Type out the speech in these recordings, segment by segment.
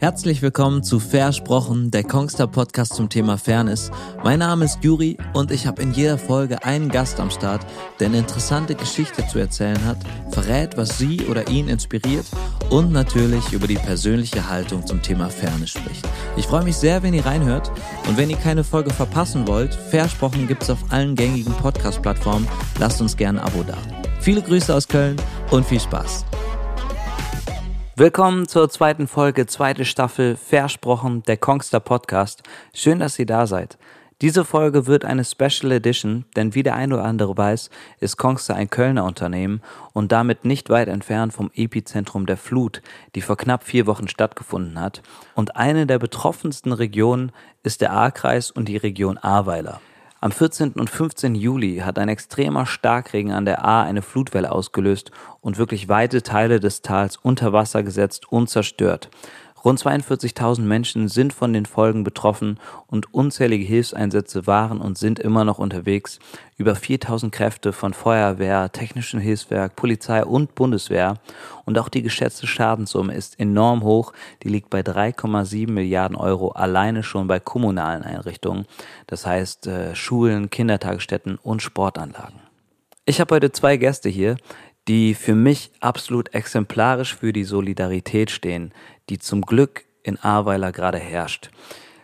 Herzlich willkommen zu Versprochen, der Kongster Podcast zum Thema Fairness. Mein Name ist Juri und ich habe in jeder Folge einen Gast am Start, der eine interessante Geschichte zu erzählen hat, verrät, was sie oder ihn inspiriert und natürlich über die persönliche Haltung zum Thema Fairness spricht. Ich freue mich sehr, wenn ihr reinhört und wenn ihr keine Folge verpassen wollt, Versprochen gibt's auf allen gängigen Podcast-Plattformen. Lasst uns gerne ein Abo da. Viele Grüße aus Köln und viel Spaß. Willkommen zur zweiten Folge, zweite Staffel Versprochen, der Kongster Podcast. Schön, dass ihr da seid. Diese Folge wird eine Special Edition, denn wie der eine oder andere weiß, ist Kongster ein Kölner Unternehmen und damit nicht weit entfernt vom Epizentrum der Flut, die vor knapp vier Wochen stattgefunden hat. Und eine der betroffensten Regionen ist der Ahrkreis und die Region Ahrweiler. Am 14. und 15. Juli hat ein extremer Starkregen an der A eine Flutwelle ausgelöst und wirklich weite Teile des Tals unter Wasser gesetzt und zerstört. Rund 42.000 Menschen sind von den Folgen betroffen und unzählige Hilfseinsätze waren und sind immer noch unterwegs. Über 4.000 Kräfte von Feuerwehr, Technischen Hilfswerk, Polizei und Bundeswehr. Und auch die geschätzte Schadenssumme ist enorm hoch. Die liegt bei 3,7 Milliarden Euro alleine schon bei kommunalen Einrichtungen. Das heißt äh, Schulen, Kindertagesstätten und Sportanlagen. Ich habe heute zwei Gäste hier, die für mich absolut exemplarisch für die Solidarität stehen, die zum Glück in Ahrweiler gerade herrscht.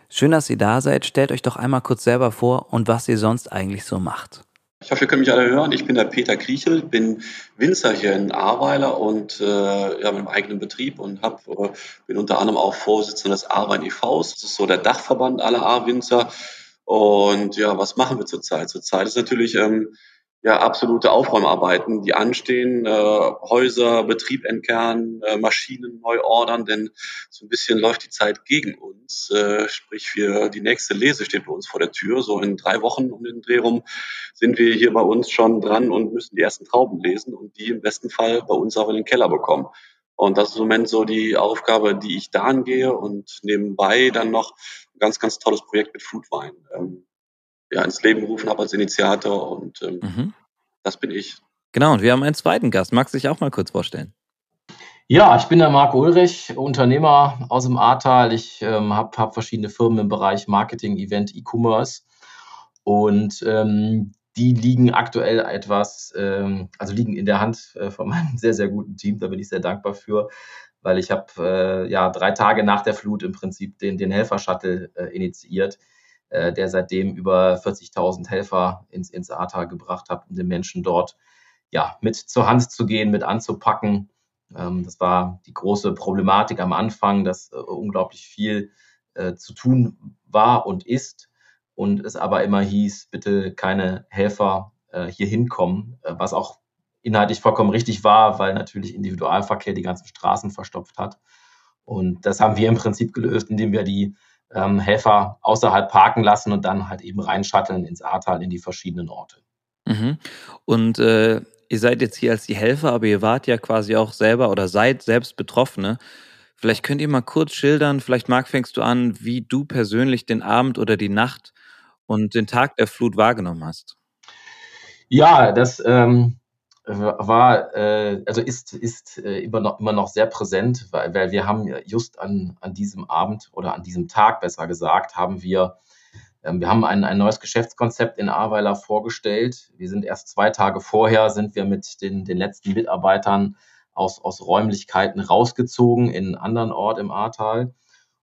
Schön, dass ihr da seid. Stellt euch doch einmal kurz selber vor und was ihr sonst eigentlich so macht. Ich hoffe, ihr könnt mich alle hören. Ich bin der Peter Kriechel, bin Winzer hier in Ahrweiler und äh, ja, mit einem eigenen Betrieb und hab, äh, bin unter anderem auch Vorsitzender des Ahrwein e.V.s. Das ist so der Dachverband aller Ahrwinzer. Und ja, was machen wir zurzeit? Zurzeit ist natürlich ähm, ja, absolute Aufräumarbeiten, die anstehen, äh, Häuser, Betrieb entkernen, äh, Maschinen neu ordern, denn so ein bisschen läuft die Zeit gegen uns. Äh, sprich, für die nächste Lese steht bei uns vor der Tür. So in drei Wochen um den Dreh rum sind wir hier bei uns schon dran und müssen die ersten Trauben lesen und die im besten Fall bei uns auch in den Keller bekommen. Und das ist im Moment so die Aufgabe, die ich da angehe und nebenbei dann noch ein ganz, ganz tolles Projekt mit Foodwein. Ähm, ja, ins Leben gerufen habe als Initiator und ähm, mhm. Das bin ich. Genau, und wir haben einen zweiten Gast. Magst du dich auch mal kurz vorstellen? Ja, ich bin der Marco Ulrich, Unternehmer aus dem Ahrtal. Ich ähm, habe hab verschiedene Firmen im Bereich Marketing, Event, E-Commerce und ähm, die liegen aktuell etwas, ähm, also liegen in der Hand äh, von meinem sehr, sehr guten Team. Da bin ich sehr dankbar für, weil ich habe äh, ja drei Tage nach der Flut im Prinzip den, den Helfer-Shuttle äh, initiiert äh, der seitdem über 40.000 Helfer ins, ins Ahrtal gebracht hat, um den Menschen dort ja, mit zur Hand zu gehen, mit anzupacken. Ähm, das war die große Problematik am Anfang, dass äh, unglaublich viel äh, zu tun war und ist und es aber immer hieß, bitte keine Helfer äh, hier hinkommen, äh, was auch inhaltlich vollkommen richtig war, weil natürlich Individualverkehr die ganzen Straßen verstopft hat. Und das haben wir im Prinzip gelöst, indem wir die ähm, Helfer außerhalb parken lassen und dann halt eben reinschatteln ins Ahrtal in die verschiedenen Orte. Mhm. Und äh, ihr seid jetzt hier als die Helfer, aber ihr wart ja quasi auch selber oder seid selbst Betroffene. Vielleicht könnt ihr mal kurz schildern, vielleicht Marc, fängst du an, wie du persönlich den Abend oder die Nacht und den Tag der Flut wahrgenommen hast. Ja, das ähm, war, äh, also ist, ist äh, immer, noch, immer noch sehr präsent, weil, weil wir haben just an, an diesem Abend oder an diesem Tag besser gesagt, haben wir, äh, wir haben ein, ein neues Geschäftskonzept in Ahrweiler vorgestellt. Wir sind erst zwei Tage vorher, sind wir mit den, den letzten Mitarbeitern aus, aus Räumlichkeiten rausgezogen in einen anderen Ort im Ahrtal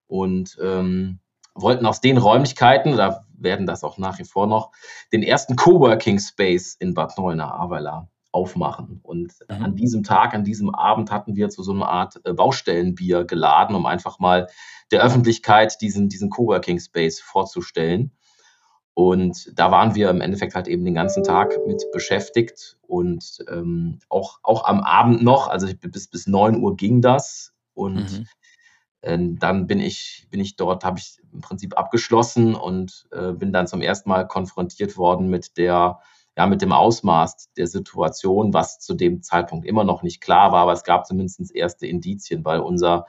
und ähm, wollten aus den Räumlichkeiten, da werden das auch nach wie vor noch, den ersten Coworking Space in Bad Neuenahr-Ahrweiler aufmachen. Und mhm. an diesem Tag, an diesem Abend hatten wir zu so einer Art äh, Baustellenbier geladen, um einfach mal der Öffentlichkeit diesen, diesen Coworking Space vorzustellen. Und da waren wir im Endeffekt halt eben den ganzen Tag mit beschäftigt und ähm, auch, auch am Abend noch, also bis, bis 9 Uhr ging das. Und mhm. äh, dann bin ich, bin ich dort, habe ich im Prinzip abgeschlossen und äh, bin dann zum ersten Mal konfrontiert worden mit der ja, mit dem Ausmaß der Situation, was zu dem Zeitpunkt immer noch nicht klar war, aber es gab zumindest erste Indizien, weil unser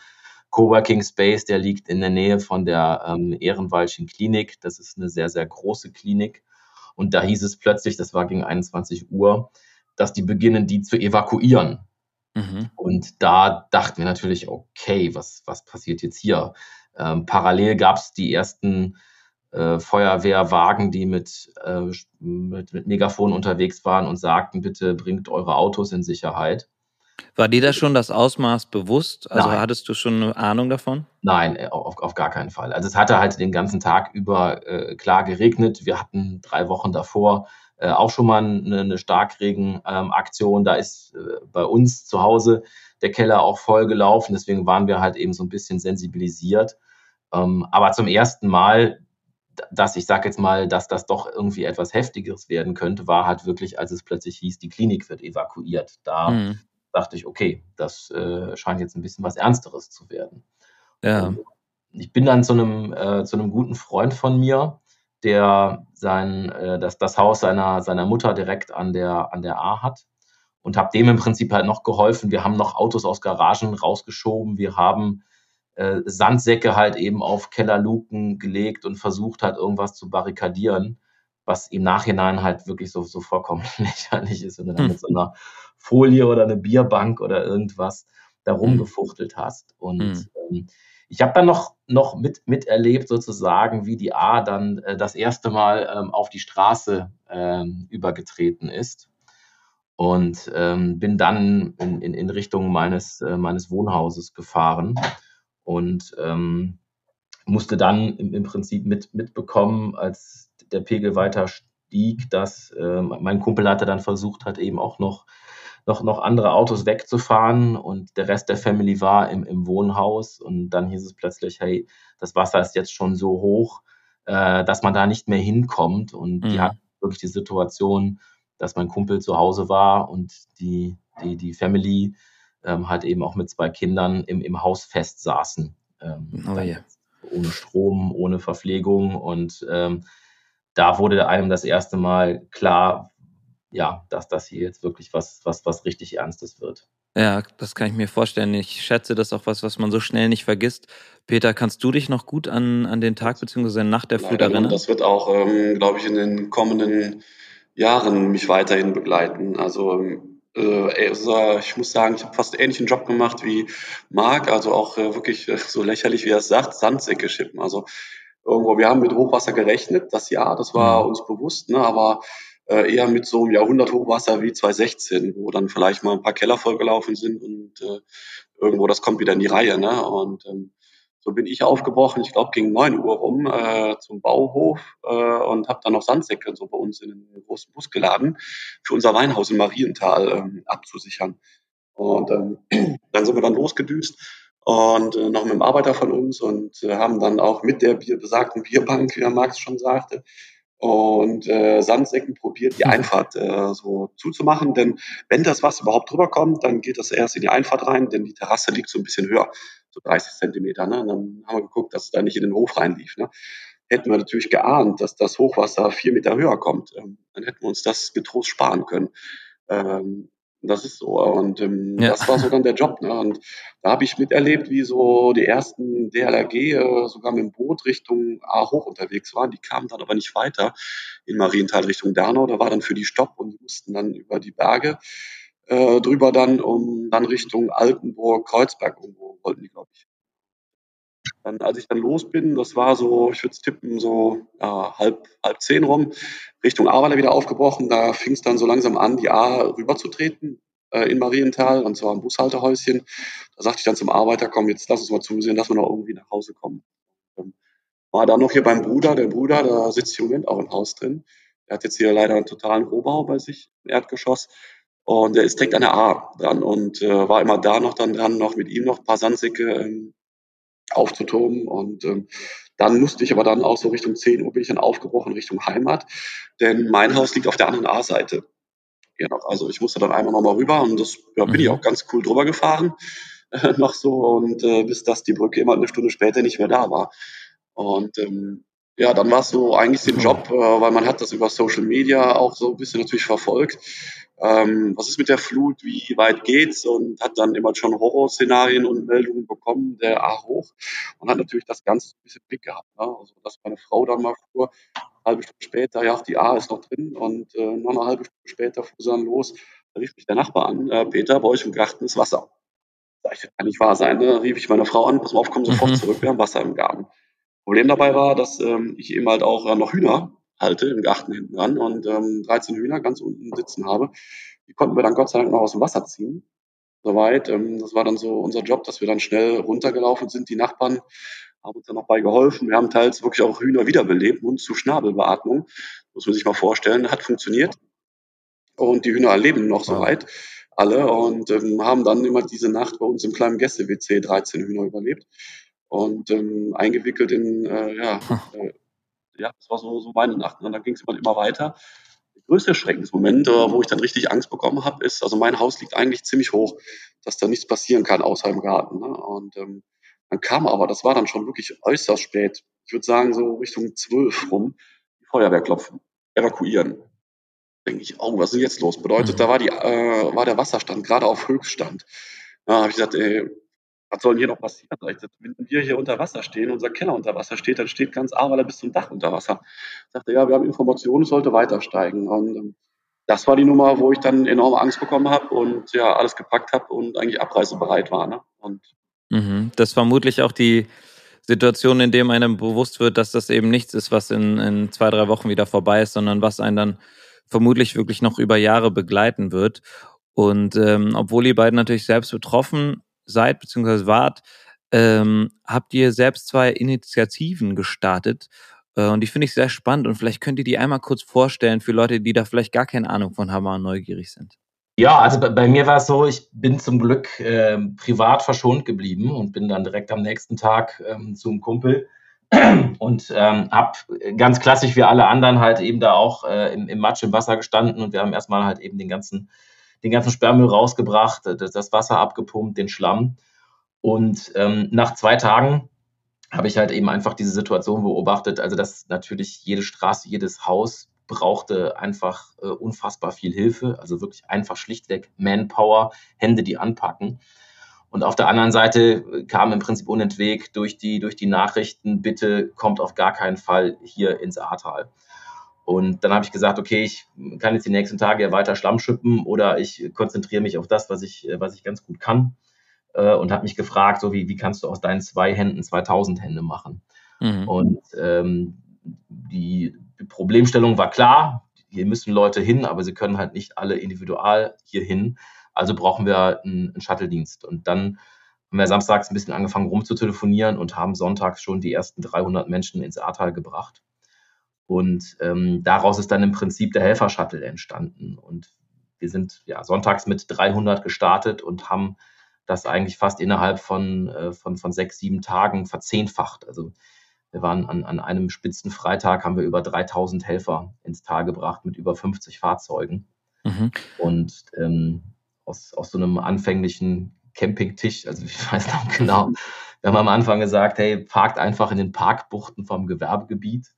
Coworking Space, der liegt in der Nähe von der ähm, Ehrenwaldschen Klinik. Das ist eine sehr, sehr große Klinik. Und da hieß es plötzlich, das war gegen 21 Uhr, dass die beginnen, die zu evakuieren. Mhm. Und da dachten wir natürlich, okay, was, was passiert jetzt hier? Ähm, parallel gab es die ersten äh, Feuerwehrwagen, die mit, äh, mit, mit Megafon unterwegs waren und sagten, bitte bringt eure Autos in Sicherheit. War dir da schon das Ausmaß bewusst? Also Nein. hattest du schon eine Ahnung davon? Nein, äh, auf, auf gar keinen Fall. Also es hatte halt den ganzen Tag über äh, klar geregnet. Wir hatten drei Wochen davor äh, auch schon mal eine, eine Starkregenaktion. Ähm, da ist äh, bei uns zu Hause der Keller auch voll gelaufen. Deswegen waren wir halt eben so ein bisschen sensibilisiert. Ähm, aber zum ersten Mal, dass ich sage jetzt mal, dass das doch irgendwie etwas Heftigeres werden könnte, war halt wirklich, als es plötzlich hieß, die Klinik wird evakuiert. Da mhm. dachte ich, okay, das äh, scheint jetzt ein bisschen was Ernsteres zu werden. Ja. Und ich bin dann zu einem, äh, zu einem guten Freund von mir, der sein, äh, das, das Haus seiner, seiner Mutter direkt an der, an der A hat und habe dem im Prinzip halt noch geholfen. Wir haben noch Autos aus Garagen rausgeschoben. Wir haben äh, Sandsäcke halt eben auf Kellerluken gelegt und versucht halt irgendwas zu barrikadieren, was im Nachhinein halt wirklich so, so vollkommen lächerlich ist, wenn du dann hm. mit so einer Folie oder eine Bierbank oder irgendwas da hm. rumgefuchtelt hast. Und hm. ähm, ich habe dann noch, noch mit, miterlebt, sozusagen, wie die A dann äh, das erste Mal ähm, auf die Straße ähm, übergetreten ist. Und ähm, bin dann in, in, in Richtung meines, äh, meines Wohnhauses gefahren und ähm, musste dann im, im Prinzip mit, mitbekommen, als der Pegel weiter stieg, dass äh, mein Kumpel hatte dann versucht hat, eben auch noch noch, noch andere Autos wegzufahren und der Rest der Family war im, im Wohnhaus und dann hieß es plötzlich, hey, das Wasser ist jetzt schon so hoch, äh, dass man da nicht mehr hinkommt und mhm. die hatten wirklich die Situation, dass mein Kumpel zu Hause war und die, die, die Family ähm, halt eben auch mit zwei Kindern im, im Haus fest saßen. Ähm, oh, yeah. Ohne Strom, ohne Verpflegung und ähm, da wurde einem das erste Mal klar, ja, dass das hier jetzt wirklich was, was, was richtig Ernstes wird. Ja, das kann ich mir vorstellen. Ich schätze, das ist auch was, was man so schnell nicht vergisst. Peter, kannst du dich noch gut an, an den Tag bzw. nach der Flut erinnern? Das wird auch, ähm, glaube ich, in den kommenden Jahren mich weiterhin begleiten. Also äh, ich muss sagen, ich habe fast ähnlichen Job gemacht wie Marc, also auch äh, wirklich äh, so lächerlich, wie er es sagt, Sandsäcke schippen. Also irgendwo, wir haben mit Hochwasser gerechnet, das Jahr, das war mhm. uns bewusst, ne, aber eher mit so einem Jahrhunderthochwasser wie 2016, wo dann vielleicht mal ein paar Keller vollgelaufen sind und äh, irgendwo das kommt wieder in die Reihe. Ne? Und ähm, so bin ich aufgebrochen, ich glaube gegen neun Uhr rum äh, zum Bauhof äh, und habe dann noch Sandsäcke so bei uns in den großen Bus geladen, für unser Weinhaus in Marienthal ähm, abzusichern. Und ähm, dann sind wir dann losgedüst und äh, noch mit einem Arbeiter von uns und äh, haben dann auch mit der Bier, besagten Bierbank, wie der Max schon sagte, und äh, Sandsäcken probiert, die Einfahrt äh, so zuzumachen. Denn wenn das Wasser überhaupt drüber kommt, dann geht das erst in die Einfahrt rein, denn die Terrasse liegt so ein bisschen höher, so 30 Zentimeter. Ne? Und dann haben wir geguckt, dass es da nicht in den Hof reinlief. Ne? Hätten wir natürlich geahnt, dass das Hochwasser vier Meter höher kommt, ähm, dann hätten wir uns das getrost sparen können. Ähm, das ist so. Und ähm, ja. das war so dann der Job. Ne? Und da habe ich miterlebt, wie so die ersten DLRG äh, sogar mit dem Boot Richtung A hoch unterwegs waren. Die kamen dann aber nicht weiter in Marienthal Richtung Dernau. Da war dann für die Stopp und die mussten dann über die Berge äh, drüber dann, um dann Richtung Altenburg, Kreuzberg irgendwo wollten die, glaube ich. Dann, als ich dann los bin, das war so, ich würde tippen, so ja, halb, halb zehn rum, Richtung Ahrweiler wieder aufgebrochen. Da fing es dann so langsam an, die A rüberzutreten äh, in Marienthal, und zwar im Bushaltehäuschen. Da sagte ich dann zum Arbeiter, komm, jetzt lass uns mal zusehen, dass wir noch irgendwie nach Hause kommen. Ähm, war dann noch hier beim Bruder, der Bruder, da sitzt im Moment auch im Haus drin. Der hat jetzt hier leider einen totalen Rohbau bei sich im Erdgeschoss. Und der ist direkt an der A dran und äh, war immer da noch dann dran, noch mit ihm noch ein paar Sandsäcke ähm, aufzutoben. Und ähm, dann musste ich aber dann auch so Richtung 10 Uhr bin ich dann aufgebrochen Richtung Heimat, denn mein Haus liegt auf der anderen A-Seite. Genau, also ich musste dann einmal nochmal rüber und das ja, bin ich mhm. auch ganz cool drüber gefahren äh, noch so und äh, bis dass die Brücke immer eine Stunde später nicht mehr da war. Und ähm, ja, dann war es so eigentlich den Job, äh, weil man hat das über Social Media auch so ein bisschen natürlich verfolgt ähm, was ist mit der Flut, wie weit geht's und hat dann immer schon Horrorszenarien und Meldungen bekommen, der A hoch und hat natürlich das Ganze ein bisschen Blick gehabt. Ne? Also, dass meine Frau dann mal fuhr, eine halbe Stunde später, ja, die A ist noch drin und äh, noch eine halbe Stunde später fuhr sie dann los. Da rief mich der Nachbar an, äh, Peter, bei euch im Garten ist Wasser. Sag ich, das kann nicht wahr sein. Ne? Da rief ich meine Frau an, pass mal auf, komm sofort mhm. zurück, wir haben Wasser im Garten. Problem dabei war, dass ähm, ich eben halt auch äh, noch Hühner halte im Garten hinten dran und ähm, 13 Hühner ganz unten sitzen habe. Die konnten wir dann Gott sei Dank noch aus dem Wasser ziehen. Soweit. Ähm, das war dann so unser Job, dass wir dann schnell runtergelaufen sind. Die Nachbarn haben uns dann noch bei geholfen. Wir haben teils wirklich auch Hühner wiederbelebt, Mund zu Schnabelbeatmung. Muss man sich mal vorstellen. Hat funktioniert. Und die Hühner leben noch soweit. Alle. Und ähm, haben dann immer diese Nacht bei uns im kleinen Gäste-WC 13 Hühner überlebt. Und ähm, eingewickelt in, äh, ja, äh, ja, das war so, so meine Nacht. Und dann ging es immer, immer weiter. Der größte Schreckensmoment, äh, wo ich dann richtig Angst bekommen habe, ist, also mein Haus liegt eigentlich ziemlich hoch, dass da nichts passieren kann außer im Garten. Ne? Und ähm, dann kam aber, das war dann schon wirklich äußerst spät, ich würde sagen so Richtung zwölf rum, die Feuerwehr klopfen, evakuieren. Denke ich, oh, was ist denn jetzt los? Bedeutet, mhm. da war, die, äh, war der Wasserstand gerade auf Höchststand. Da habe ich gesagt, ey, was soll denn hier noch passieren? Wenn wir hier unter Wasser stehen, unser Keller unter Wasser steht, dann steht ganz Ahrweiler bis zum Dach unter Wasser. Ich sagte, ja, wir haben Informationen, es sollte weiter steigen. Und ähm, das war die Nummer, wo ich dann enorme Angst bekommen habe und ja, alles gepackt habe und eigentlich abreisebereit war. Ne? Und mhm. Das ist vermutlich auch die Situation, in dem einem bewusst wird, dass das eben nichts ist, was in, in zwei, drei Wochen wieder vorbei ist, sondern was einen dann vermutlich wirklich noch über Jahre begleiten wird. Und ähm, obwohl ihr beiden natürlich selbst betroffen seid bzw. wart, ähm, habt ihr selbst zwei Initiativen gestartet. Äh, und die finde ich sehr spannend. Und vielleicht könnt ihr die einmal kurz vorstellen für Leute, die da vielleicht gar keine Ahnung von haben und neugierig sind. Ja, also bei, bei mir war es so, ich bin zum Glück äh, privat verschont geblieben und bin dann direkt am nächsten Tag ähm, zum Kumpel und ähm, habe ganz klassisch wie alle anderen halt eben da auch äh, im, im Matsch im Wasser gestanden und wir haben erstmal halt eben den ganzen den ganzen Sperrmüll rausgebracht, das Wasser abgepumpt, den Schlamm. Und ähm, nach zwei Tagen habe ich halt eben einfach diese Situation beobachtet, also dass natürlich jede Straße, jedes Haus brauchte einfach äh, unfassbar viel Hilfe, also wirklich einfach schlichtweg Manpower, Hände, die anpacken. Und auf der anderen Seite kam im Prinzip unentwegt durch die, durch die Nachrichten, bitte kommt auf gar keinen Fall hier ins Ahrtal. Und dann habe ich gesagt, okay, ich kann jetzt die nächsten Tage ja weiter Schlamm schippen oder ich konzentriere mich auf das, was ich, was ich ganz gut kann. Äh, und habe mich gefragt, so wie, wie kannst du aus deinen zwei Händen 2000 Hände machen? Mhm. Und ähm, die, die Problemstellung war klar, hier müssen Leute hin, aber sie können halt nicht alle individual hier hin. Also brauchen wir einen, einen Shuttle-Dienst. Und dann haben wir samstags ein bisschen angefangen rumzutelefonieren und haben sonntags schon die ersten 300 Menschen ins Ahrtal gebracht. Und ähm, daraus ist dann im Prinzip der Helfer-Shuttle entstanden. Und wir sind ja sonntags mit 300 gestartet und haben das eigentlich fast innerhalb von, äh, von, von sechs, sieben Tagen verzehnfacht. Also wir waren an, an einem Spitzenfreitag, haben wir über 3000 Helfer ins Tal gebracht mit über 50 Fahrzeugen. Mhm. Und ähm, aus, aus so einem anfänglichen Campingtisch, also ich weiß noch genau, wir haben am Anfang gesagt, hey, parkt einfach in den Parkbuchten vom Gewerbegebiet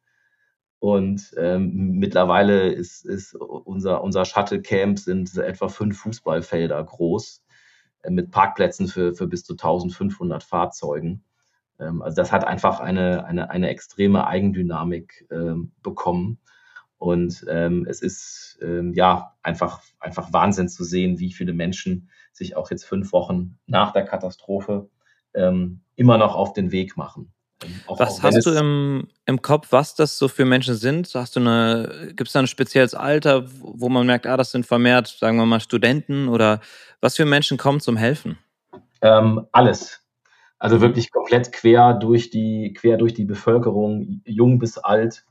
und ähm, mittlerweile ist, ist unser, unser Shuttle-Camp sind etwa fünf Fußballfelder groß äh, mit Parkplätzen für, für bis zu 1500 Fahrzeugen. Ähm, also das hat einfach eine, eine, eine extreme Eigendynamik ähm, bekommen. Und ähm, es ist ähm, ja einfach, einfach Wahnsinn zu sehen, wie viele Menschen sich auch jetzt fünf Wochen nach der Katastrophe ähm, immer noch auf den Weg machen. Auch, was auch hast du im, im Kopf, was das so für Menschen sind? Hast du eine, gibt es da ein spezielles Alter, wo man merkt, ah, das sind vermehrt, sagen wir mal, Studenten oder was für Menschen kommen zum Helfen? Ähm, alles. Also mhm. wirklich komplett quer durch die, quer durch die Bevölkerung, jung bis alt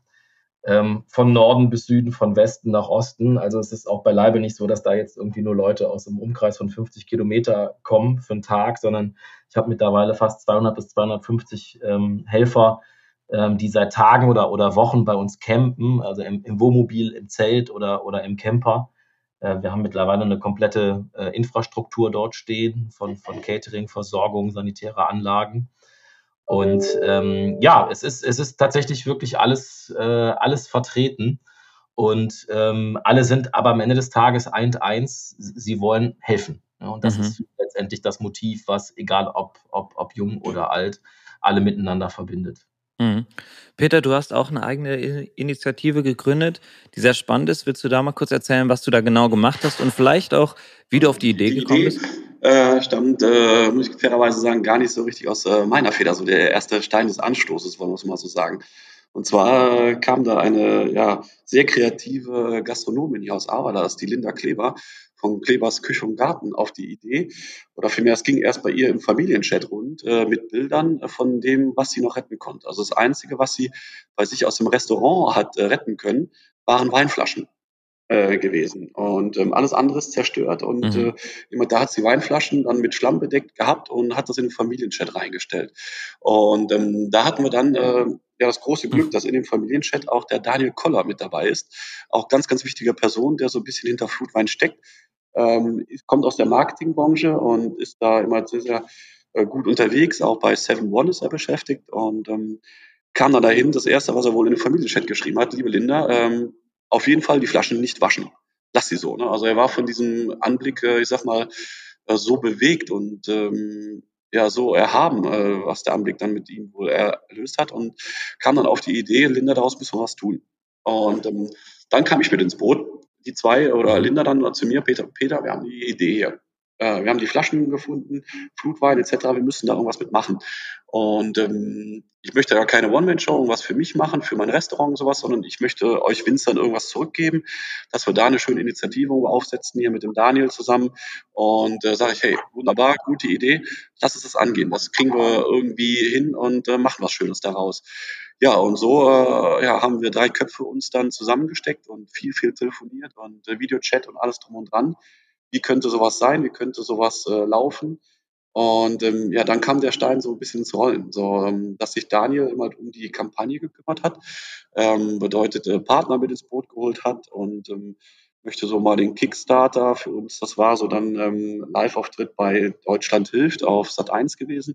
ähm, von Norden bis Süden, von Westen nach Osten. Also es ist auch beileibe nicht so, dass da jetzt irgendwie nur Leute aus dem Umkreis von 50 Kilometer kommen für einen Tag, sondern ich habe mittlerweile fast 200 bis 250 ähm, Helfer, ähm, die seit Tagen oder, oder Wochen bei uns campen, also im, im Wohnmobil, im Zelt oder, oder im Camper. Äh, wir haben mittlerweile eine komplette äh, Infrastruktur dort stehen, von, von Catering, Versorgung, sanitäre Anlagen. Und ähm, ja, es ist, es ist tatsächlich wirklich alles, äh, alles vertreten. Und ähm, alle sind aber am Ende des Tages eint eins, sie wollen helfen. Ja, und das mhm. ist letztendlich das Motiv, was, egal ob, ob, ob jung oder alt, alle miteinander verbindet. Mhm. Peter, du hast auch eine eigene Initiative gegründet, die sehr spannend ist. Willst du da mal kurz erzählen, was du da genau gemacht hast und vielleicht auch, wie du auf die Idee die gekommen Idee, bist? Äh, stammt, äh, muss ich fairerweise sagen, gar nicht so richtig aus äh, meiner Feder, so der erste Stein des Anstoßes, wollen wir es mal so sagen. Und zwar äh, kam da eine ja, sehr kreative Gastronomin hier aus ist die Linda Kleber, von Klebers Küche und Garten auf die Idee, oder vielmehr, es ging erst bei ihr im Familienchat rund äh, mit Bildern von dem, was sie noch retten konnte. Also das Einzige, was sie bei sich aus dem Restaurant hat äh, retten können, waren Weinflaschen äh, gewesen. Und ähm, alles andere ist zerstört. Und mhm. äh, jemand da hat sie Weinflaschen dann mit Schlamm bedeckt gehabt und hat das in den Familienchat reingestellt. Und ähm, da hatten wir dann äh, ja das große Glück, mhm. dass in dem Familienchat auch der Daniel Koller mit dabei ist. Auch ganz, ganz wichtige Person, der so ein bisschen hinter Flutwein steckt ähm, kommt aus der Marketingbranche und ist da immer sehr, sehr äh, gut unterwegs. Auch bei Seven One ist er beschäftigt und ähm, kam dann dahin. Das erste, was er wohl in den Familienchat geschrieben hat, liebe Linda, ähm, auf jeden Fall die Flaschen nicht waschen. Lass sie so. Ne? Also er war von diesem Anblick, äh, ich sag mal, äh, so bewegt und ähm, ja so erhaben, äh, was der Anblick dann mit ihm wohl erlöst hat und kam dann auf die Idee, Linda, daraus müssen wir was tun. Und ähm, dann kam ich mit ins Boot die zwei oder. Linda dann zu mir, Peter, Peter, wir haben die Idee hier. Äh, wir haben die Flaschen gefunden, Flutwein etc. Wir müssen da irgendwas mitmachen. Und ähm, ich möchte da keine One-Man-Show irgendwas für mich machen, für mein Restaurant und sowas, sondern ich möchte euch Winzern irgendwas zurückgeben, dass wir da eine schöne Initiative aufsetzen hier mit dem Daniel zusammen. Und äh, sage ich, hey, wunderbar, gute Idee, lass uns das angehen. Das kriegen wir irgendwie hin und äh, machen was Schönes daraus. Ja, und so äh, ja, haben wir drei Köpfe uns dann zusammengesteckt und viel, viel telefoniert und äh, Videochat und alles drum und dran. Wie könnte sowas sein? Wie könnte sowas äh, laufen? Und ähm, ja, dann kam der Stein so ein bisschen ins Rollen, so ähm, dass sich Daniel immer um die Kampagne gekümmert hat, ähm, bedeutet äh, Partner mit ins Boot geholt hat und ähm, möchte so mal den Kickstarter für uns, das war so dann ähm, Live-Auftritt bei Deutschland hilft auf Sat 1 gewesen,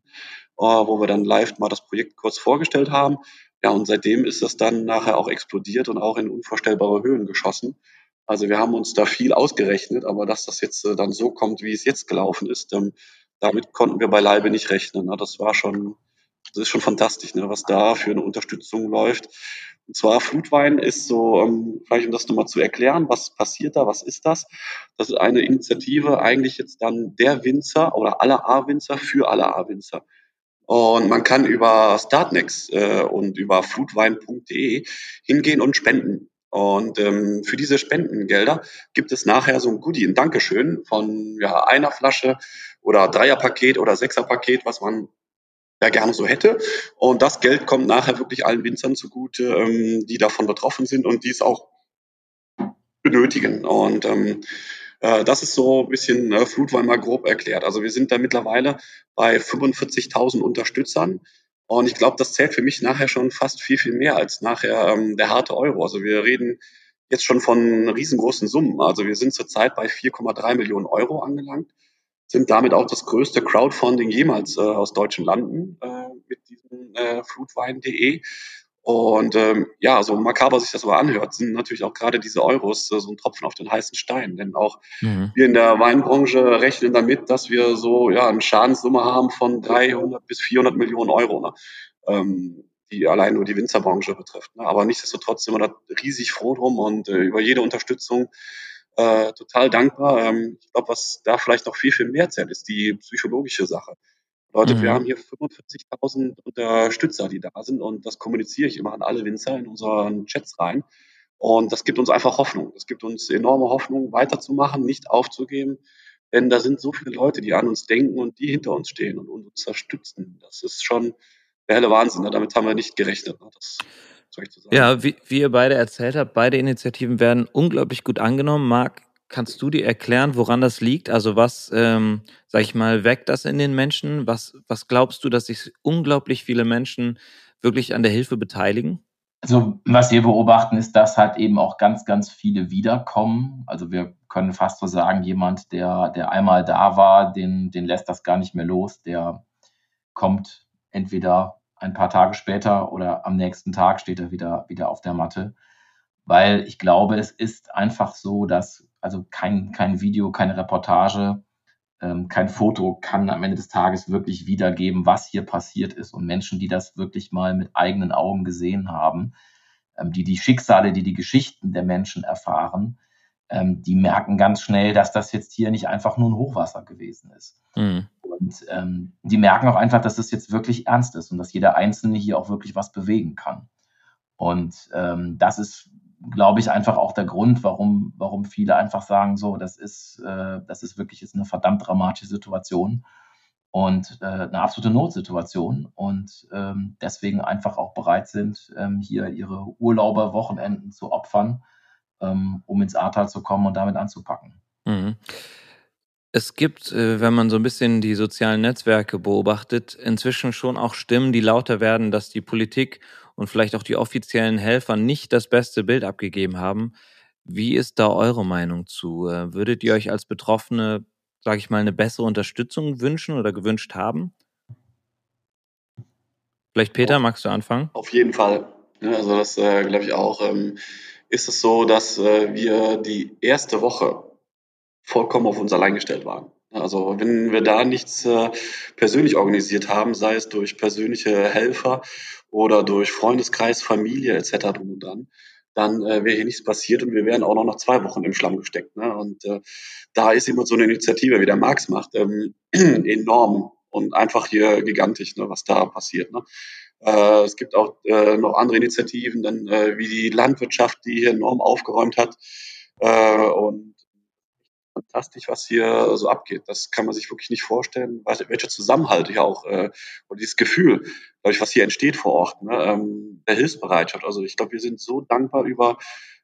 äh, wo wir dann live mal das Projekt kurz vorgestellt haben ja, und seitdem ist das dann nachher auch explodiert und auch in unvorstellbare Höhen geschossen. Also wir haben uns da viel ausgerechnet, aber dass das jetzt äh, dann so kommt, wie es jetzt gelaufen ist, ähm, damit konnten wir beileibe nicht rechnen. Ne? Das war schon, das ist schon fantastisch, ne? was da für eine Unterstützung läuft. Und zwar Flutwein ist so, ähm, vielleicht um das nochmal zu erklären, was passiert da, was ist das? Das ist eine Initiative eigentlich jetzt dann der Winzer oder aller A-Winzer für alle A-Winzer. Und man kann über Startnext äh, und über flutwein.de hingehen und spenden. Und ähm, für diese Spendengelder gibt es nachher so ein Goodie, ein Dankeschön von ja, einer Flasche oder Dreierpaket oder Sechserpaket, was man ja gerne so hätte. Und das Geld kommt nachher wirklich allen Winzern zugute, ähm, die davon betroffen sind und die es auch benötigen. Und ähm, äh, das ist so ein bisschen äh, Flutwein mal grob erklärt. Also wir sind da mittlerweile bei 45.000 Unterstützern. Und ich glaube, das zählt für mich nachher schon fast viel, viel mehr als nachher ähm, der harte Euro. Also wir reden jetzt schon von riesengroßen Summen. Also wir sind zurzeit bei 4,3 Millionen Euro angelangt, sind damit auch das größte Crowdfunding jemals äh, aus deutschen Landen äh, mit diesem äh, Flutwein.de. Und ähm, ja, so makaber sich das aber anhört, sind natürlich auch gerade diese Euros äh, so ein Tropfen auf den heißen Stein. Denn auch mhm. wir in der Weinbranche rechnen damit, dass wir so ja eine Schadenssumme haben von 300 bis 400 Millionen Euro, ne? ähm, die allein nur die Winzerbranche betrifft. Ne? Aber nichtsdestotrotz sind wir da riesig froh drum und äh, über jede Unterstützung äh, total dankbar. Ähm, ich glaube, was da vielleicht noch viel, viel mehr zählt, ist die psychologische Sache. Leute, mhm. wir haben hier 45.000 Unterstützer, die da sind und das kommuniziere ich immer an alle Winzer in unseren Chats rein. Und das gibt uns einfach Hoffnung. Das gibt uns enorme Hoffnung, weiterzumachen, nicht aufzugeben. Denn da sind so viele Leute, die an uns denken und die hinter uns stehen und uns unterstützen. Das ist schon der helle Wahnsinn. Ne? Damit haben wir nicht gerechnet. Ne? Das ja, wie, wie ihr beide erzählt habt, beide Initiativen werden unglaublich gut angenommen. Marc, Kannst du dir erklären, woran das liegt? Also was, ähm, sag ich mal, weckt das in den Menschen? Was, was glaubst du, dass sich unglaublich viele Menschen wirklich an der Hilfe beteiligen? Also was wir beobachten, ist, dass halt eben auch ganz, ganz viele wiederkommen. Also wir können fast so sagen, jemand, der, der einmal da war, den, den lässt das gar nicht mehr los. Der kommt entweder ein paar Tage später oder am nächsten Tag steht er wieder, wieder auf der Matte. Weil ich glaube, es ist einfach so, dass also kein, kein Video, keine Reportage ähm, kein Foto kann am Ende des Tages wirklich wiedergeben, was hier passiert ist. Und Menschen, die das wirklich mal mit eigenen Augen gesehen haben, ähm, die die Schicksale, die die Geschichten der Menschen erfahren, ähm, die merken ganz schnell, dass das jetzt hier nicht einfach nur ein Hochwasser gewesen ist. Mhm. Und ähm, die merken auch einfach, dass das jetzt wirklich ernst ist und dass jeder Einzelne hier auch wirklich was bewegen kann. Und ähm, das ist, glaube ich, einfach auch der Grund, warum, warum viele einfach sagen, so, das ist, äh, das ist wirklich jetzt eine verdammt dramatische Situation und äh, eine absolute Notsituation und ähm, deswegen einfach auch bereit sind, ähm, hier ihre Urlauber, Wochenenden zu opfern, ähm, um ins Ahrtal zu kommen und damit anzupacken. Mhm. Es gibt, äh, wenn man so ein bisschen die sozialen Netzwerke beobachtet, inzwischen schon auch Stimmen, die lauter werden, dass die Politik und vielleicht auch die offiziellen Helfer nicht das beste Bild abgegeben haben. Wie ist da eure Meinung zu? Äh, würdet ihr euch als Betroffene, sage ich mal, eine bessere Unterstützung wünschen oder gewünscht haben? Vielleicht Peter, magst du anfangen? Auf jeden Fall. also das äh, glaube ich auch. Ähm, ist es so, dass äh, wir die erste Woche vollkommen auf uns allein gestellt waren. Also wenn wir da nichts äh, persönlich organisiert haben, sei es durch persönliche Helfer oder durch Freundeskreis, Familie etc. drum und dran, dann äh, wäre hier nichts passiert und wir wären auch noch nach zwei Wochen im Schlamm gesteckt. Ne? Und äh, da ist immer so eine Initiative, wie der Marx macht, ähm, enorm und einfach hier gigantisch, ne, was da passiert. Ne? Äh, es gibt auch äh, noch andere Initiativen, dann äh, wie die Landwirtschaft, die hier enorm aufgeräumt hat. Äh, und fantastisch, was hier so abgeht. Das kann man sich wirklich nicht vorstellen, welcher Zusammenhalt ja auch äh, und dieses Gefühl, glaube ich, was hier entsteht vor Ort, ne, ähm, der Hilfsbereitschaft. Also ich glaube, wir sind so dankbar über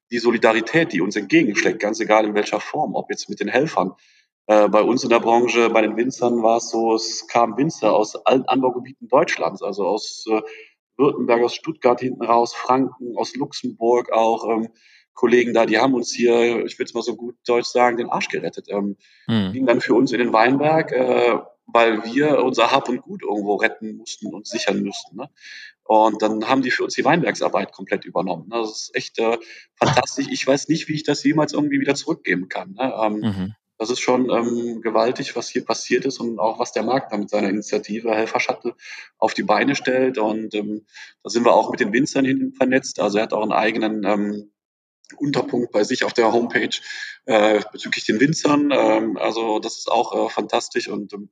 die Solidarität, die uns entgegenschlägt, ganz egal in welcher Form, ob jetzt mit den Helfern. Äh, bei uns in der Branche, bei den Winzern war es so, es kamen Winzer aus allen Anbaugebieten Deutschlands, also aus äh, Württemberg, aus Stuttgart hinten raus, Franken, aus Luxemburg auch. Ähm, Kollegen da, die haben uns hier, ich will es mal so gut deutsch sagen, den Arsch gerettet. Ähm, mhm. Gingen dann für uns in den Weinberg, äh, weil wir unser Hab und Gut irgendwo retten mussten und sichern mussten. Ne? Und dann haben die für uns die Weinbergsarbeit komplett übernommen. Ne? Das ist echt äh, fantastisch. Ich weiß nicht, wie ich das jemals irgendwie wieder zurückgeben kann. Ne? Ähm, mhm. Das ist schon ähm, gewaltig, was hier passiert ist und auch was der Markt da mit seiner Initiative Helferschatte auf die Beine stellt. Und ähm, da sind wir auch mit den Winzern hin vernetzt. Also er hat auch einen eigenen ähm, Unterpunkt bei sich auf der Homepage äh, bezüglich den Winzern. Ähm, also das ist auch äh, fantastisch und ähm,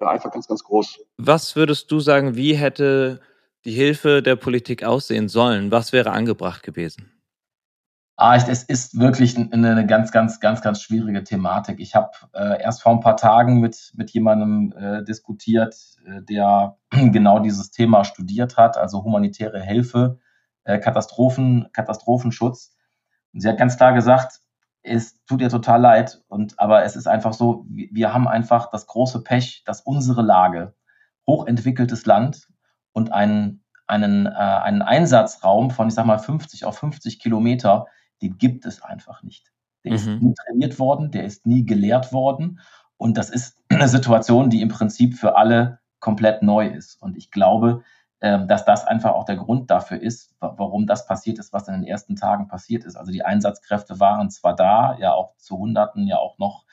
ja, einfach ganz, ganz groß. Was würdest du sagen, wie hätte die Hilfe der Politik aussehen sollen? Was wäre angebracht gewesen? Ah, es ist wirklich eine ganz, ganz, ganz, ganz schwierige Thematik. Ich habe äh, erst vor ein paar Tagen mit, mit jemandem äh, diskutiert, äh, der genau dieses Thema studiert hat, also humanitäre Hilfe, äh, Katastrophen, Katastrophenschutz. Und sie hat ganz klar gesagt, es tut ihr total leid, und, aber es ist einfach so, wir haben einfach das große Pech, dass unsere Lage, hochentwickeltes Land und einen, einen, äh, einen Einsatzraum von, ich sag mal, 50 auf 50 Kilometer, den gibt es einfach nicht. Der mhm. ist nie trainiert worden, der ist nie gelehrt worden. Und das ist eine Situation, die im Prinzip für alle komplett neu ist. Und ich glaube, dass das einfach auch der Grund dafür ist, warum das passiert ist, was in den ersten Tagen passiert ist. Also die Einsatzkräfte waren zwar da, ja auch zu Hunderten, ja auch noch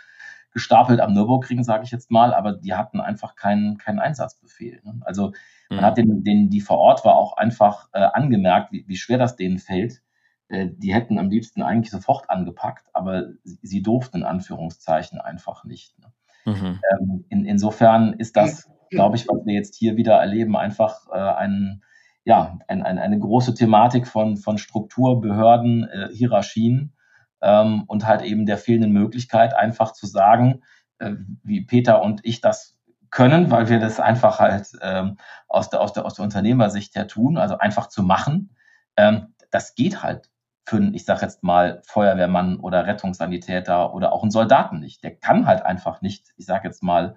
gestapelt am Nürburgring, sage ich jetzt mal, aber die hatten einfach keinen, keinen Einsatzbefehl. Ne? Also man mhm. hat den, den, die vor Ort war auch einfach äh, angemerkt, wie, wie schwer das denen fällt. Äh, die hätten am liebsten eigentlich sofort angepackt, aber sie, sie durften in Anführungszeichen einfach nicht. Ne? Mhm. Ähm, in, insofern ist das glaube ich, was wir jetzt hier wieder erleben, einfach äh, ein, ja, ein, ein, eine große Thematik von, von Struktur, Behörden, äh, Hierarchien ähm, und halt eben der fehlenden Möglichkeit, einfach zu sagen, äh, wie Peter und ich das können, weil wir das einfach halt ähm, aus, der, aus, der, aus der Unternehmersicht her tun, also einfach zu machen. Ähm, das geht halt für einen, ich sage jetzt mal, Feuerwehrmann oder Rettungssanitäter oder auch einen Soldaten nicht. Der kann halt einfach nicht, ich sage jetzt mal,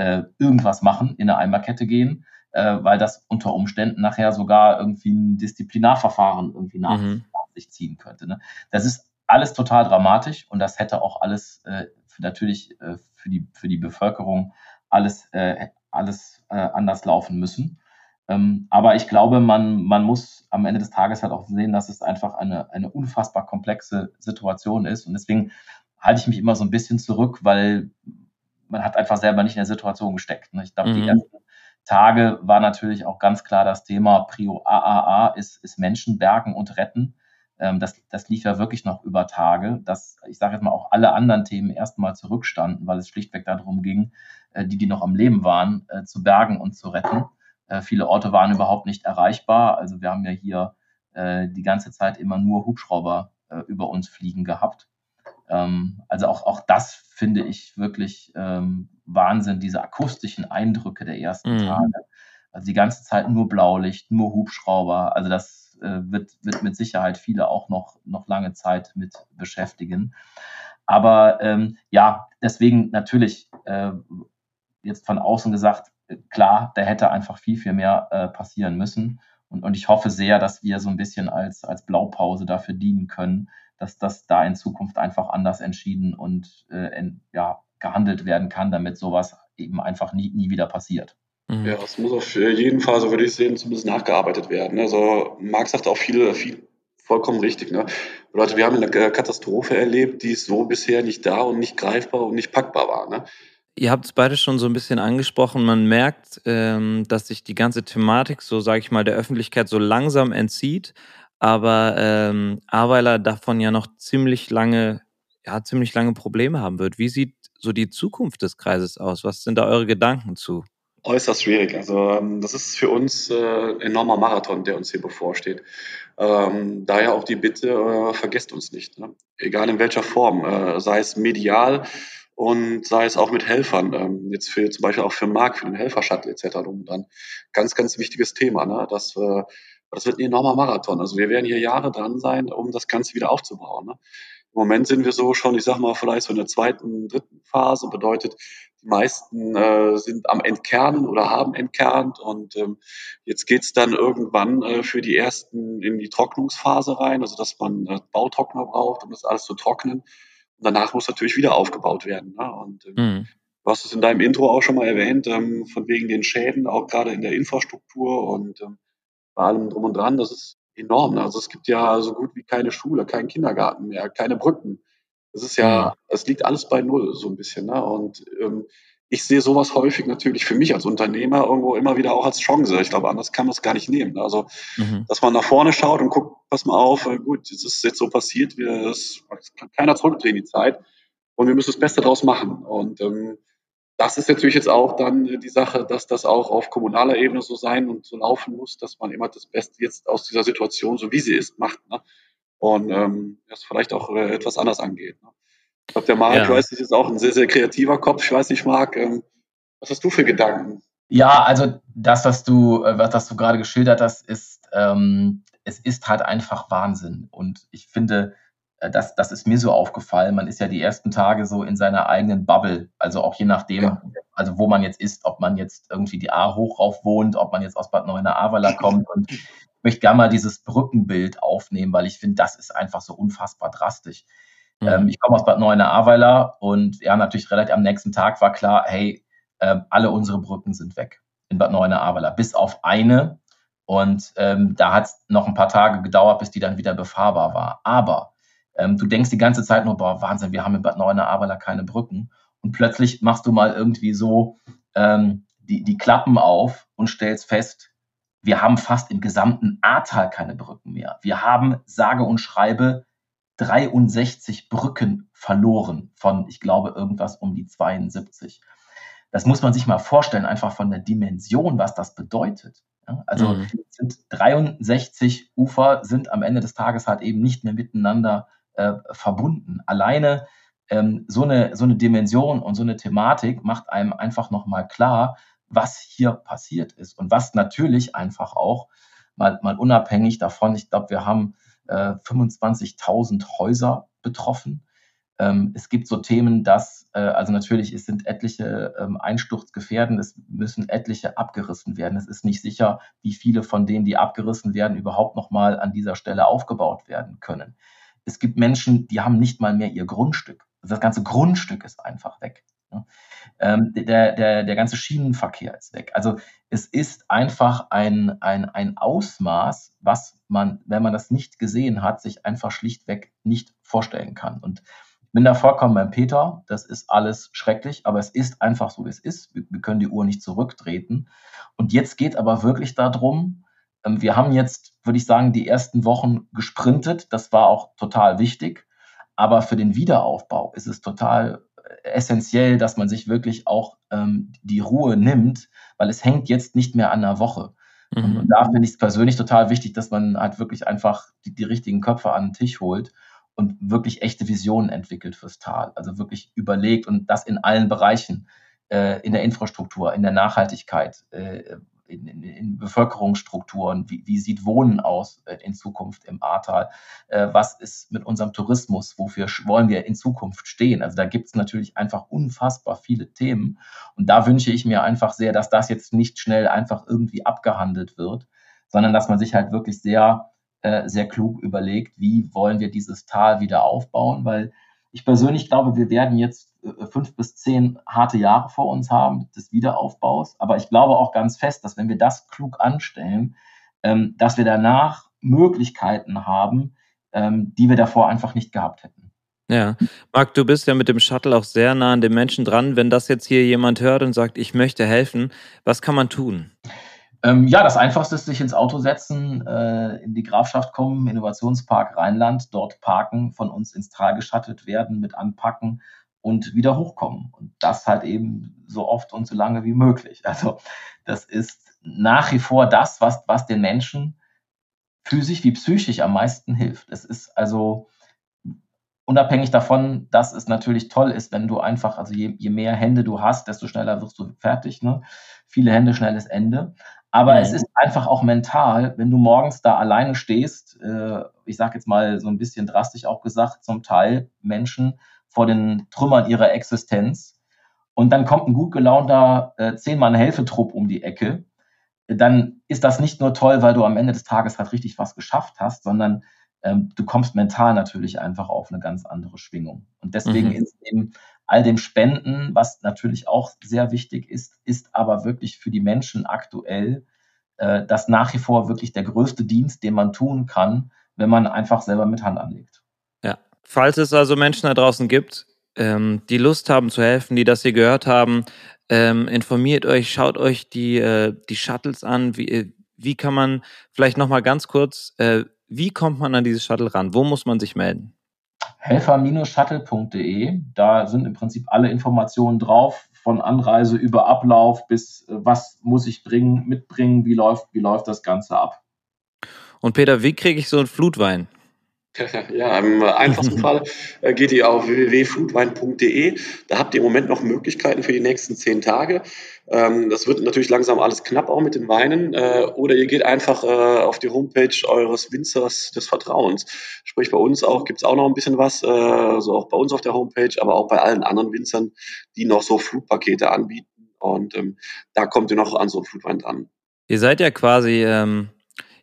äh, irgendwas machen, in eine Eimerkette gehen, äh, weil das unter Umständen nachher sogar irgendwie ein Disziplinarverfahren irgendwie nach, mhm. sich ziehen könnte. Ne? Das ist alles total dramatisch und das hätte auch alles äh, für, natürlich äh, für, die, für die Bevölkerung alles, äh, alles anders laufen müssen. Ähm, aber ich glaube, man, man muss am Ende des Tages halt auch sehen, dass es einfach eine, eine unfassbar komplexe Situation ist. Und deswegen halte ich mich immer so ein bisschen zurück, weil man hat einfach selber nicht in der Situation gesteckt. Ne? Ich glaube, mhm. die ersten Tage war natürlich auch ganz klar das Thema Prio AAA ist, ist Menschen bergen und retten. Ähm, das, das lief ja wirklich noch über Tage, dass, ich sage jetzt mal, auch alle anderen Themen erstmal zurückstanden, weil es schlichtweg darum ging, äh, die, die noch am Leben waren, äh, zu bergen und zu retten. Äh, viele Orte waren überhaupt nicht erreichbar. Also wir haben ja hier äh, die ganze Zeit immer nur Hubschrauber äh, über uns fliegen gehabt. Ähm, also auch, auch das finde ich wirklich ähm, Wahnsinn, diese akustischen Eindrücke der ersten mhm. Tage. Also die ganze Zeit nur Blaulicht, nur Hubschrauber. Also das äh, wird, wird mit Sicherheit viele auch noch, noch lange Zeit mit beschäftigen. Aber ähm, ja, deswegen natürlich äh, jetzt von außen gesagt, klar, da hätte einfach viel, viel mehr äh, passieren müssen. Und, und ich hoffe sehr, dass wir so ein bisschen als, als Blaupause dafür dienen können, dass das da in Zukunft einfach anders entschieden und äh, in, ja, gehandelt werden kann, damit sowas eben einfach nie, nie wieder passiert. Mhm. Ja, es muss auf jeden Fall, so würde ich sehen, zumindest nachgearbeitet werden. Also Marc sagt auch viel, viel vollkommen richtig. Ne? Leute, wir haben eine Katastrophe erlebt, die so bisher nicht da und nicht greifbar und nicht packbar war. Ne? Ihr habt es beide schon so ein bisschen angesprochen. Man merkt, ähm, dass sich die ganze Thematik, so sage ich mal, der Öffentlichkeit so langsam entzieht. Aber ähm, Aweiler davon ja noch ziemlich lange, ja, ziemlich lange Probleme haben wird. Wie sieht so die Zukunft des Kreises aus? Was sind da eure Gedanken zu? Äußerst schwierig. Also ähm, das ist für uns äh, enormer Marathon, der uns hier bevorsteht. Ähm, daher auch die Bitte, äh, vergesst uns nicht. Ne? Egal in welcher Form, äh, sei es medial, und sei es auch mit Helfern, ähm, jetzt für zum Beispiel auch für Marc, für den Helfershuttle etc. drum dann. Ganz, ganz wichtiges Thema. Ne? Das, äh, das wird ein enormer Marathon. Also wir werden hier Jahre dran sein, um das Ganze wieder aufzubauen. Ne? Im Moment sind wir so schon, ich sag mal, vielleicht so in der zweiten, dritten Phase. Bedeutet, die meisten äh, sind am Entkernen oder haben entkernt und ähm, jetzt geht's dann irgendwann äh, für die ersten in die Trocknungsphase rein, also dass man äh, Bautrockner braucht, um das alles zu trocknen. Und danach muss natürlich wieder aufgebaut werden. Ne? Und ähm, mhm. du hast es in deinem Intro auch schon mal erwähnt, ähm, von wegen den Schäden, auch gerade in der Infrastruktur und ähm, bei allem drum und dran. Das ist enorm. Also es gibt ja so gut wie keine Schule, keinen Kindergarten mehr, keine Brücken. Das ist ja, es liegt alles bei Null so ein bisschen. Ne? Und ähm, ich sehe sowas häufig natürlich für mich als Unternehmer irgendwo immer wieder auch als Chance. Ich glaube, anders kann man es gar nicht nehmen. Also, mhm. dass man nach vorne schaut und guckt, pass mal auf, äh, gut, es ist jetzt so passiert, wir, es kann keiner zurückdrehen die Zeit und wir müssen das Beste daraus machen. Und ähm, das ist natürlich jetzt auch dann die Sache, dass das auch auf kommunaler Ebene so sein und so laufen muss, dass man immer das Beste jetzt aus dieser Situation, so wie sie ist, macht. Ne? Und ähm, das vielleicht auch äh, etwas anders angeht. Ne? Ich glaube, der Marc, ja. weiß ist auch ein sehr, sehr kreativer Kopf. Ich weiß nicht, Marc, ähm, was hast du für Gedanken? Ja, also das, was du, äh, was du gerade geschildert hast, ist, ähm, es ist halt einfach Wahnsinn. Und ich finde, das, das ist mir so aufgefallen. Man ist ja die ersten Tage so in seiner eigenen Bubble. Also auch je nachdem, ja. also wo man jetzt ist, ob man jetzt irgendwie die A hoch rauf wohnt, ob man jetzt aus Bad Neuenahr-Ahrweiler kommt. Und ich möchte gerne mal dieses Brückenbild aufnehmen, weil ich finde, das ist einfach so unfassbar drastisch. Mhm. Ähm, ich komme aus Bad Neuenahr-Ahrweiler und ja, natürlich relativ am nächsten Tag war klar, hey, äh, alle unsere Brücken sind weg in Bad Neuenahr-Ahrweiler, bis auf eine. Und ähm, da hat es noch ein paar Tage gedauert, bis die dann wieder befahrbar war. Aber ähm, du denkst die ganze Zeit nur, boah, Wahnsinn, wir haben in Bad Neuenahr-Ahrweiler keine Brücken. Und plötzlich machst du mal irgendwie so ähm, die, die Klappen auf und stellst fest, wir haben fast im gesamten Ahrtal keine Brücken mehr. Wir haben sage und schreibe 63 Brücken verloren von, ich glaube, irgendwas um die 72. Das muss man sich mal vorstellen, einfach von der Dimension, was das bedeutet. Ja, also mhm. sind 63 Ufer sind am Ende des Tages halt eben nicht mehr miteinander äh, verbunden. Alleine ähm, so, eine, so eine Dimension und so eine Thematik macht einem einfach nochmal klar, was hier passiert ist und was natürlich einfach auch mal, mal unabhängig davon, ich glaube, wir haben 25.000 äh, Häuser betroffen. Ähm, es gibt so Themen, dass, äh, also natürlich, es sind etliche ähm, einsturzgefährden, es müssen etliche abgerissen werden. Es ist nicht sicher, wie viele von denen, die abgerissen werden, überhaupt nochmal an dieser Stelle aufgebaut werden können. Es gibt Menschen, die haben nicht mal mehr ihr Grundstück. Also das ganze Grundstück ist einfach weg. Ähm, der, der, der ganze Schienenverkehr ist weg. Also es ist einfach ein, ein, ein Ausmaß, was man, wenn man das nicht gesehen hat, sich einfach schlichtweg nicht vorstellen kann. Und bin da vollkommen beim Peter. Das ist alles schrecklich, aber es ist einfach so, wie es ist. Wir, wir können die Uhr nicht zurücktreten. Und jetzt geht aber wirklich darum, ähm, wir haben jetzt, würde ich sagen, die ersten Wochen gesprintet. Das war auch total wichtig. Aber für den Wiederaufbau ist es total äh, essentiell, dass man sich wirklich auch ähm, die Ruhe nimmt, weil es hängt jetzt nicht mehr an einer Woche. Mhm. Und, und, da finde ich es persönlich total wichtig, dass man halt wirklich einfach die, die richtigen Köpfe an den Tisch holt und wirklich echte Visionen entwickelt fürs Tal. Also wirklich überlegt und das in allen Bereichen, äh, in der Infrastruktur, in der Nachhaltigkeit, äh, in, in, in Bevölkerungsstrukturen, wie, wie, sieht Wohnen aus äh, in Zukunft im Ahrtal, äh, was ist mit unserem Tourismus, wofür wollen wir in Zukunft stehen. Also da gibt es natürlich einfach unfassbar viele Themen. Und da wünsche ich mir einfach sehr, dass das jetzt nicht schnell einfach irgendwie abgehandelt wird, sondern dass man sich halt wirklich sehr, äh, sehr klug überlegt, wie wollen wir dieses Tal wieder aufbauen, weil ich persönlich glaube, wir werden jetzt fünf bis zehn harte Jahre vor uns haben des Wiederaufbaus. Aber ich glaube auch ganz fest, dass wenn wir das klug anstellen, ähm, dass wir danach Möglichkeiten haben, ähm, die wir davor einfach nicht gehabt hätten. Ja, Marc, du bist ja mit dem Shuttle auch sehr nah an den Menschen dran. Wenn das jetzt hier jemand hört und sagt, ich möchte helfen, was kann man tun? Ähm, ja, das Einfachste ist sich ins Auto setzen, äh, in die Grafschaft kommen, Innovationspark Rheinland, dort parken, von uns ins Tal geschattelt werden, mit anpacken und wieder hochkommen. Und das halt eben so oft und so lange wie möglich. Also das ist nach wie vor das, was, was den Menschen physisch wie psychisch am meisten hilft. Es ist also unabhängig davon, dass es natürlich toll ist, wenn du einfach, also je, je mehr Hände du hast, desto schneller wirst du fertig. Ne? Viele Hände, schnelles Ende. Aber mhm. es ist einfach auch mental, wenn du morgens da alleine stehst, äh, ich sage jetzt mal so ein bisschen drastisch auch gesagt, zum Teil Menschen vor den Trümmern ihrer Existenz und dann kommt ein gut gelaunter äh, zehnmann Helfetrupp um die Ecke, dann ist das nicht nur toll, weil du am Ende des Tages halt richtig was geschafft hast, sondern ähm, du kommst mental natürlich einfach auf eine ganz andere Schwingung. Und deswegen mhm. ist eben all dem Spenden, was natürlich auch sehr wichtig ist, ist aber wirklich für die Menschen aktuell äh, das nach wie vor wirklich der größte Dienst, den man tun kann, wenn man einfach selber mit Hand anlegt. Falls es also Menschen da draußen gibt, ähm, die Lust haben zu helfen, die das hier gehört haben, ähm, informiert euch, schaut euch die, äh, die Shuttles an. Wie, äh, wie kann man vielleicht nochmal ganz kurz, äh, wie kommt man an dieses Shuttle ran? Wo muss man sich melden? helfer-shuttle.de. Da sind im Prinzip alle Informationen drauf, von Anreise über Ablauf bis äh, was muss ich bringen, mitbringen, wie läuft, wie läuft das Ganze ab. Und Peter, wie kriege ich so einen Flutwein? Ja, im einfachsten Fall äh, geht ihr auf www.foodwein.de. Da habt ihr im Moment noch Möglichkeiten für die nächsten zehn Tage. Ähm, das wird natürlich langsam alles knapp auch mit den Weinen. Äh, oder ihr geht einfach äh, auf die Homepage eures Winzers des Vertrauens. Sprich, bei uns auch gibt es auch noch ein bisschen was, so auch bei uns auf der Homepage, aber auch bei allen anderen Winzern, die noch so Flutpakete anbieten. Und ähm, da kommt ihr noch an so einen Flutwein dran. Ihr seid ja quasi ähm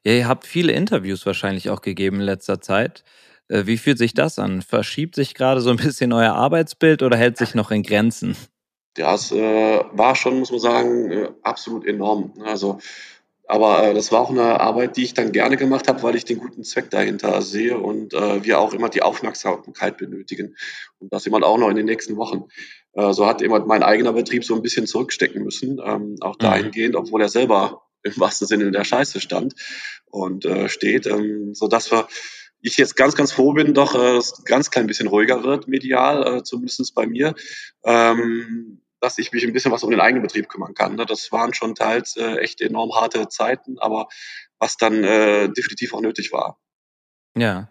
ja, ihr habt viele Interviews wahrscheinlich auch gegeben in letzter Zeit. Äh, wie fühlt sich das an? Verschiebt sich gerade so ein bisschen euer Arbeitsbild oder hält sich noch in Grenzen? Ja, es äh, war schon, muss man sagen, äh, absolut enorm. Also, aber äh, das war auch eine Arbeit, die ich dann gerne gemacht habe, weil ich den guten Zweck dahinter sehe und äh, wir auch immer die Aufmerksamkeit benötigen. Und das immer auch noch in den nächsten Wochen. Äh, so hat immer mein eigener Betrieb so ein bisschen zurückstecken müssen, ähm, auch mhm. dahingehend, obwohl er selber im wahrsten Sinne der Scheiße stand und äh, steht, ähm, so dass wir ich jetzt ganz, ganz froh bin, doch äh, ganz klein bisschen ruhiger wird medial, äh, zumindest bei mir, ähm, dass ich mich ein bisschen was um den eigenen Betrieb kümmern kann. Ne? Das waren schon teils äh, echt enorm harte Zeiten, aber was dann äh, definitiv auch nötig war. Ja,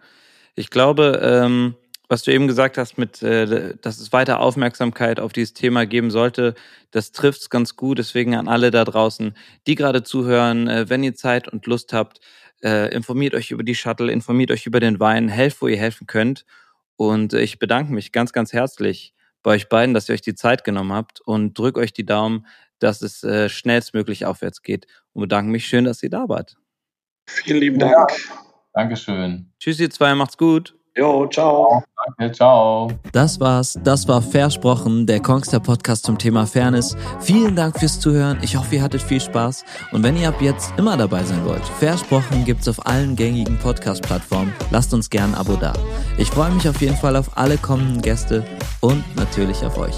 ich glaube, ähm, was du eben gesagt hast, mit, äh, dass es weiter Aufmerksamkeit auf dieses Thema geben sollte, das trifft es ganz gut. Deswegen an alle da draußen, die gerade zuhören, äh, wenn ihr Zeit und Lust habt, äh, informiert euch über die Shuttle, informiert euch über den Wein, helft, wo ihr helfen könnt. Und äh, ich bedanke mich ganz, ganz herzlich bei euch beiden, dass ihr euch die Zeit genommen habt und drückt euch die Daumen, dass es äh, schnellstmöglich aufwärts geht. Und bedanke mich schön, dass ihr da wart. Vielen lieben Dank. Ja. Dankeschön. Tschüss, ihr zwei, macht's gut. Jo, ciao. Danke, ciao. Das war's. Das war Versprochen, der Kongster Podcast zum Thema Fairness. Vielen Dank fürs Zuhören. Ich hoffe, ihr hattet viel Spaß. Und wenn ihr ab jetzt immer dabei sein wollt, Versprochen gibt's auf allen gängigen Podcast-Plattformen. Lasst uns gern ein Abo da. Ich freue mich auf jeden Fall auf alle kommenden Gäste und natürlich auf euch.